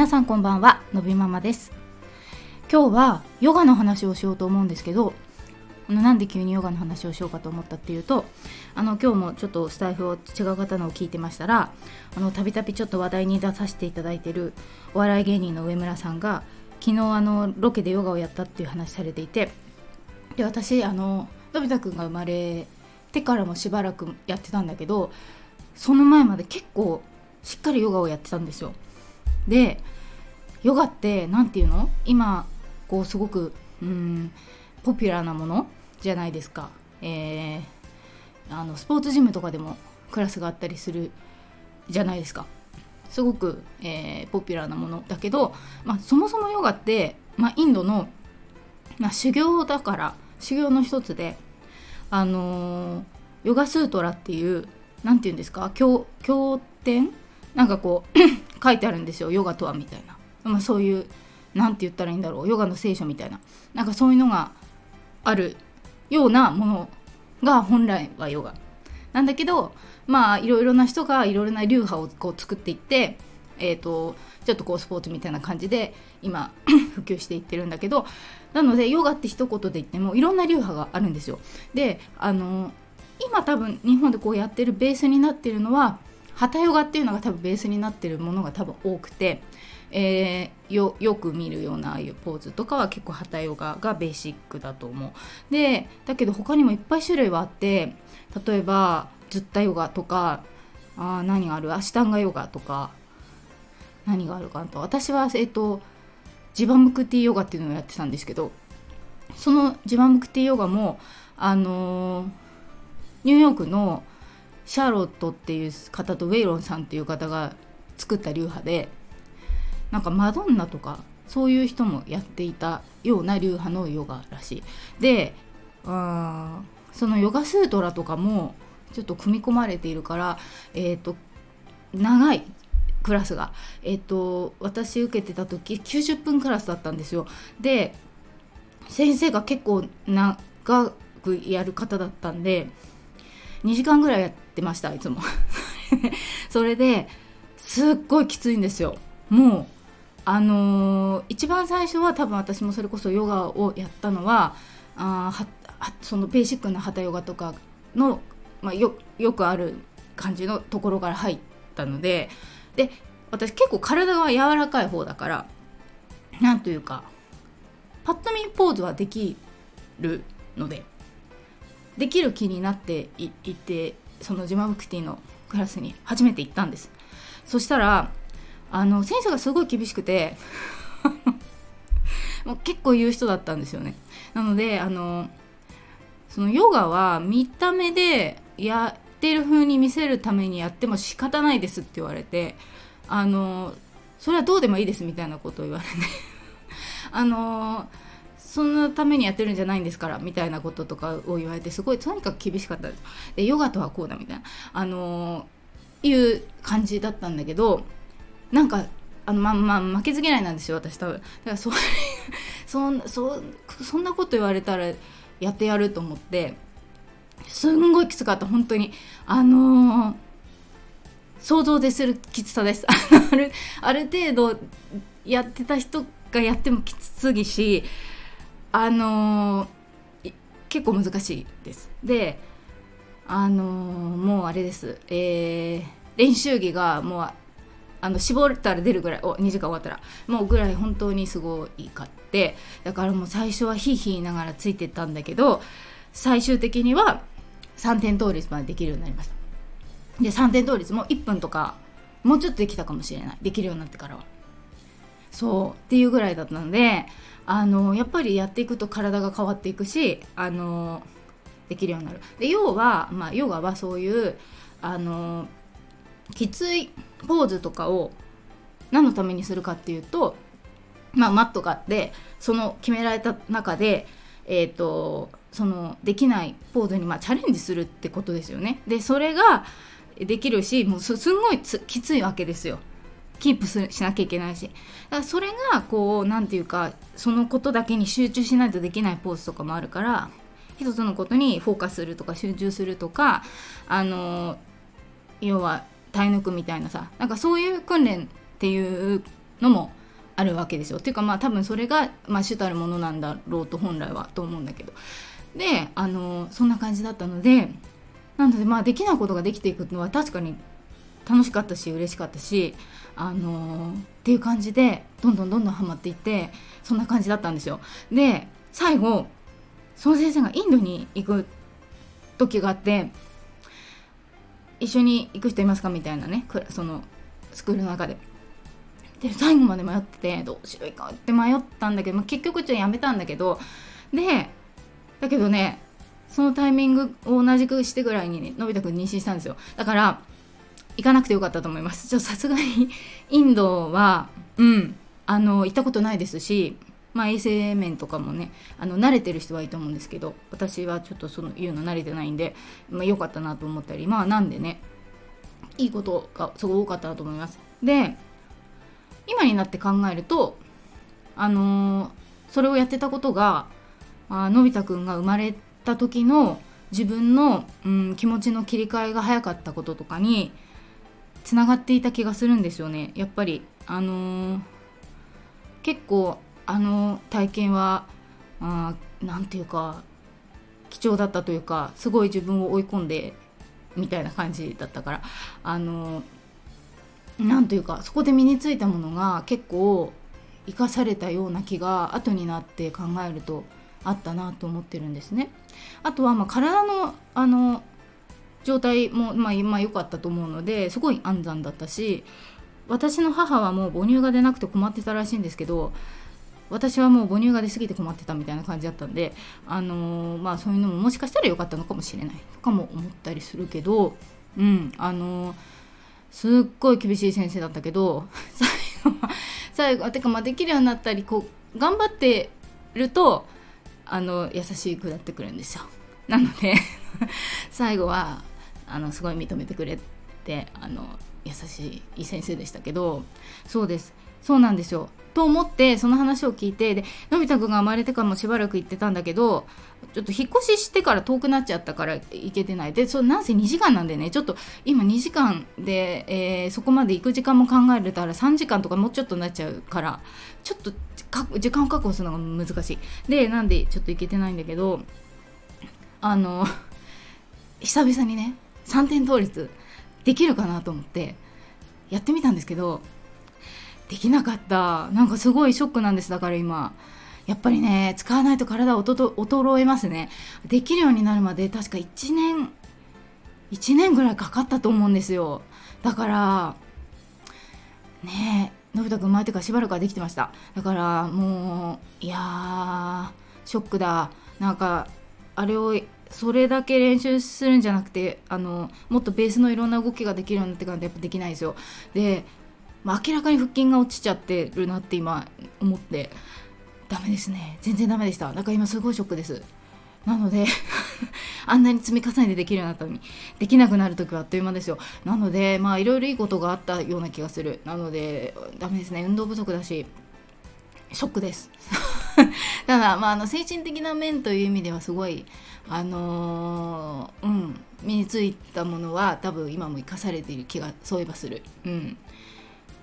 皆さんこんばんはのびママです今日はヨガの話をしようと思うんですけどなんで急にヨガの話をしようかと思ったっていうとあの今日もちょっとスタイフを違う方のを聞いてましたらあのたびたびちょっと話題に出させていただいてるお笑い芸人の上村さんが昨日あのロケでヨガをやったっていう話されていてで私あののび太くんが生まれてからもしばらくやってたんだけどその前まで結構しっかりヨガをやってたんですよ。でヨガって何て言うの？今こうすごくうんポピュラーなもの？じゃないですか、えー、あのスポーツジムとかでもクラスがあったりするじゃないですか。すごく、えー、ポピュラーなものだけど、まあ、そもそもヨガって、まあ、インドの、まあ、修行だから修行の一つであのー、ヨガスートラっていう何て言うんですか？経典？なんかこう 書いてあるんですよ。ヨガとはみたいな、まあ、そういう何て言ったらいいんだろうヨガの聖書みたいななんかそういうのがあるようなものが本来はヨガなんだけどまあいろいろな人がいろいろな流派をこう作っていってえーと、ちょっとこうスポーツみたいな感じで今 普及していってるんだけどなのでヨガって一言で言ってもいろんな流派があるんですよ。であの今多分日本でこうやってるベースになってるのはハタヨガっていうのが多分ベースになってるものが多分多くて、えー、よよく見るようなああいうポーズとかは結構ハタヨガがベーシックだと思う。でだけど他にもいっぱい種類はあって例えばズッタヨガとかあ何がある？アシタンガヨガとか何があるかなと私はえっ、とジバムクティヨガっていうのをやってたんですけどそのジバムクティヨガもあのー、ニューヨークのシャーロットっていう方とウェイロンさんっていう方が作った流派でなんかマドンナとかそういう人もやっていたような流派のヨガらしい。であそのヨガスートラとかもちょっと組み込まれているから、えーと、長いクラスが、えーと私受けてた時90分クラスだったんですよ。で先生が結構長くやる方だったんで2時間ぐらいやってましたいつも それですっごいきついんですよもうあのー、一番最初は多分私もそれこそヨガをやったのはあはそのベーシックなハタヨガとかの、まあ、よよくある感じのところから入ったのでで私結構体が柔らかい方だからなんというかパッと見ポーズはできるのでできる気になっていいてそのジマムクティのクラスに初めて行ったんです。そしたらあの先生がすごい厳しくて もう結構言う人だったんですよね。なのであのそのヨガは見た目でやってる風に見せるためにやっても仕方ないですって言われてあのそれはどうでもいいですみたいなことを言われて あのそんなためにやってるんじゃないんですからみたいなこととかを言われてすごいとにかく厳しかった。ででヨガとはこうだみたいなあの、いう感じだったんだけどなんかあのまあまあ負けず嫌いなんですよ私多分。だからそそそそんなこと言われたらやってやると思ってすんごいきつかった本当に。あのー、想像でするきつさです。あるある程度やってた人がやってもきつすぎしあのー、結構難しいです。であのー、もうあれです、えー、練習着がもうあの絞ったら出るぐらいお2時間終わったら。もうぐらい本当にすごいかって。だからもう最初はヒーヒー言いながらついてったんだけど最終的には3点倒立までできるようになりました。で3点倒立も1分とかもうちょっとできたかもしれない。できるようになってからは。そうっていうぐらいだったのであのやっぱりやっていくと体が変わっていくしあのできるようになる。で要は、まあ、ヨガはそういうあのきついポーズとかを何のためにするかっていうと、まあ、マットがあってその決められた中で、えーと、そのできないポーズにまあチャレンジするってことですよね。でそれができるしもうすんごいきついわけですよ。キープしなきゃいけないしだからそれがこう何て言うかそのことだけに集中しないとできないポーズとかもあるから一つのことにフォーカスするとか集中するとかあの要は耐え抜くみたいなさなんかそういう訓練っていうのもあるわけですよ。っていうかまあ多分それが、まあ、主たるものなんだろうと本来はと思うんだけど。であのそんな感じだったのでなのでまあできないことができていくのは確かに楽しかったし嬉しかったしあの、っていう感じでどんどんどんどんハマっていってそんな感じだったんですよ。で最後その先生がインドに行く時があって一緒に行く人いますか？みたいなね。そのスクールの中で。で最後まで迷っててどうしようかって迷ったんだけど、まあ、結局ちょっとやめたんだけどでだけどねそのタイミングを同じくしてぐらいにねのび太くん妊娠したんですよ。だから行かなくてよかったと思います。ちょさすがにインドはうんあの行ったことないですしまあ、衛生面とかもねあの慣れてる人はいいと思うんですけど私はちょっとその言うの慣れてないんで、まあ、良かったなと思ったりまあなんでねいいことがすごい多かったなと思います。で今になって考えるとあのー、それをやってたことがあのび太くんが生まれた時の自分の、うん、気持ちの切り替えが早かったこととかにつながっていた気がするんですよね。やっぱりあのー、結構あの体験は何て言うか貴重だったというかすごい自分を追い込んでみたいな感じだったからあの何というかそこで身についたものが結構生かされたような気が後になって考えるとあったなと思ってるんですね。あとはまあ体のあの状態もまあ今良かったと思うのですごい安産だったし私の母はもう母乳が出なくて困ってたらしいんですけど私はもう母乳が出過ぎて困ってたみたいな感じだったんで、あのー、まあ、そういうのももしかしたら良かったのかもしれないとかも思ったりするけど、うんあのー、すっごい厳しい先生だったけど 最後は最後てかまあできるようになったりこう頑張ってるとあの優しくなってくるんですよ。なので 最後はあのすごい認めてくれてあの優しい先生でしたけどそうですそうなんですよ。と思ってその話を聞いてでのび太くんが生まれてからもしばらく行ってたんだけどちょっと引っ越ししてから遠くなっちゃったから行けてない。でそなんせ2時間なんでね。ちょっと今2時間で、えー、そこまで行く時間も考えれたら3時間とかもうちょっとなっちゃうからちょっと時間を確保するのが難しい。でなんでちょっと行けてないんだけどあの 久々にね3点倒立できるかなと思ってやってみたんですけどできなかった。なんかすごいショックなんです。だから今。やっぱりね使わないと体を衰えますね。できるようになるまで確か1年1年ぐらいかかったと思うんですよ。だからねえのび太くん前とかしばらくはできてました。だからもういやショックだ。なんかあれをそれだけ練習するんじゃなくてあのもっとベースのいろんな動きができるようになってからやっぱできないですよ。でまあ、明らかに腹筋が落ちちゃってるなって今思ってダメですね。全然ダメでした。だから今すごいショックです。なので あんなに積み重ねてできるようになったのにできなくなる時はあっという間ですよ。なのでまあいろいろいいことがあったような気がする。なのでダメですね。運動不足だしショックです。ただ、まあ、あの精神的な面という意味ではすごいあのー、うん身についたものは多分今も生かされている気がそういえばする。うん。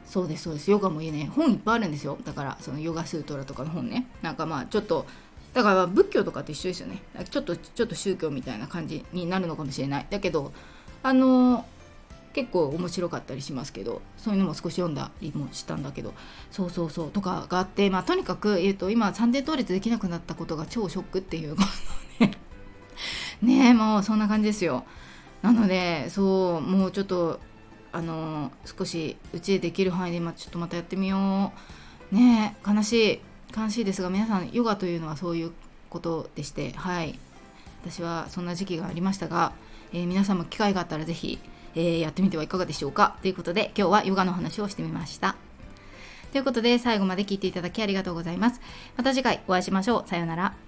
そうですそうです。ヨガもいいね本いっぱいあるんですよ。だからそのヨガスートラとかの本ね。なんかまあちょっとだから仏教とかと一緒ですよね。ちょっとちょっと宗教みたいな感じになるのかもしれない。だけどあの結構面白かったりしますけどそういうのも少し読んだりもしたんだけど。そうそうそう。とかがあってまあとにかく、えーと、今三点倒立できなくなったことが超ショックっていうね。ねもうそんな感じですよ。なのでそうもうちょっとあの少しうちでできる範囲で今ちょっとまたやってみよう。ね悲しい。悲しいですが皆さんヨガというのはそういうことでしてはい。私はそんな時期がありましたが、えー、皆さんも機会があったら是非、えー、やってみてはいかがでしょうか。ということで今日はヨガの話をしてみました。ということで最後まで聞いていただきありがとうございます。また次回お会いしましょう。さようなら。